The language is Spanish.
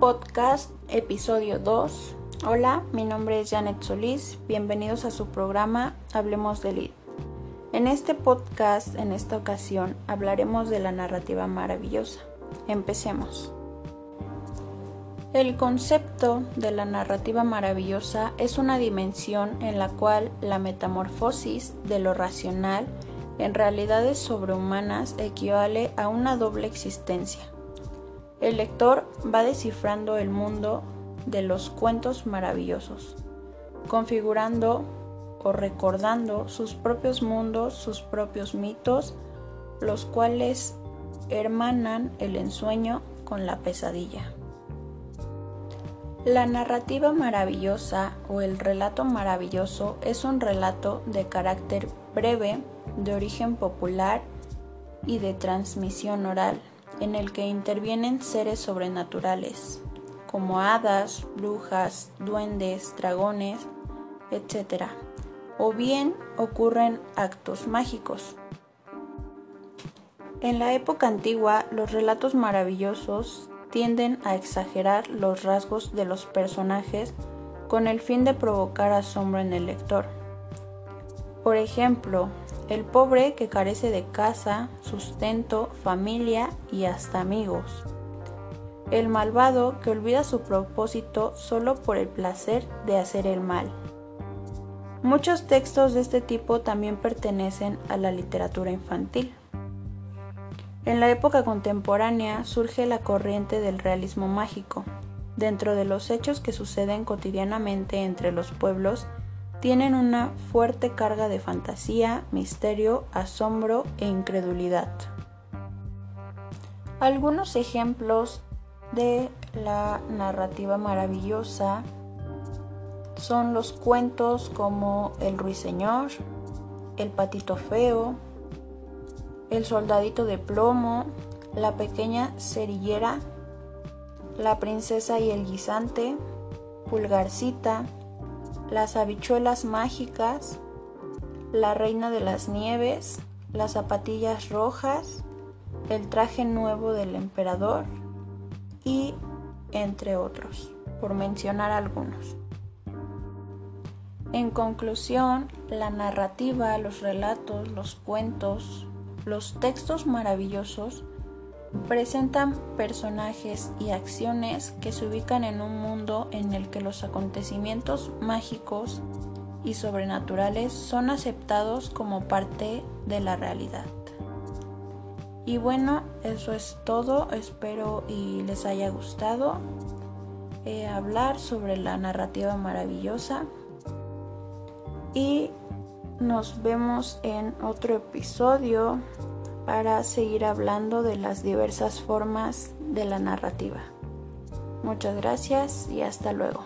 Podcast, episodio 2. Hola, mi nombre es Janet Solís. Bienvenidos a su programa Hablemos de Lead. En este podcast, en esta ocasión, hablaremos de la narrativa maravillosa. Empecemos. El concepto de la narrativa maravillosa es una dimensión en la cual la metamorfosis de lo racional en realidades sobrehumanas equivale a una doble existencia. El lector va descifrando el mundo de los cuentos maravillosos, configurando o recordando sus propios mundos, sus propios mitos, los cuales hermanan el ensueño con la pesadilla. La narrativa maravillosa o el relato maravilloso es un relato de carácter breve, de origen popular y de transmisión oral, en el que intervienen seres sobrenaturales, como hadas, brujas, duendes, dragones, etc. O bien ocurren actos mágicos. En la época antigua, los relatos maravillosos tienden a exagerar los rasgos de los personajes con el fin de provocar asombro en el lector. Por ejemplo, el pobre que carece de casa, sustento, familia y hasta amigos. El malvado que olvida su propósito solo por el placer de hacer el mal. Muchos textos de este tipo también pertenecen a la literatura infantil. En la época contemporánea surge la corriente del realismo mágico. Dentro de los hechos que suceden cotidianamente entre los pueblos tienen una fuerte carga de fantasía, misterio, asombro e incredulidad. Algunos ejemplos de la narrativa maravillosa son los cuentos como El ruiseñor, El patito feo, El soldadito de plomo, La pequeña cerillera, La princesa y el guisante, Pulgarcita, las habichuelas mágicas, la reina de las nieves, las zapatillas rojas, el traje nuevo del emperador y entre otros, por mencionar algunos. En conclusión, la narrativa, los relatos, los cuentos, los textos maravillosos presentan personajes y acciones que se ubican en un mundo en el que los acontecimientos mágicos y sobrenaturales son aceptados como parte de la realidad. Y bueno, eso es todo, espero y les haya gustado eh, hablar sobre la narrativa maravillosa. Y nos vemos en otro episodio para seguir hablando de las diversas formas de la narrativa. Muchas gracias y hasta luego.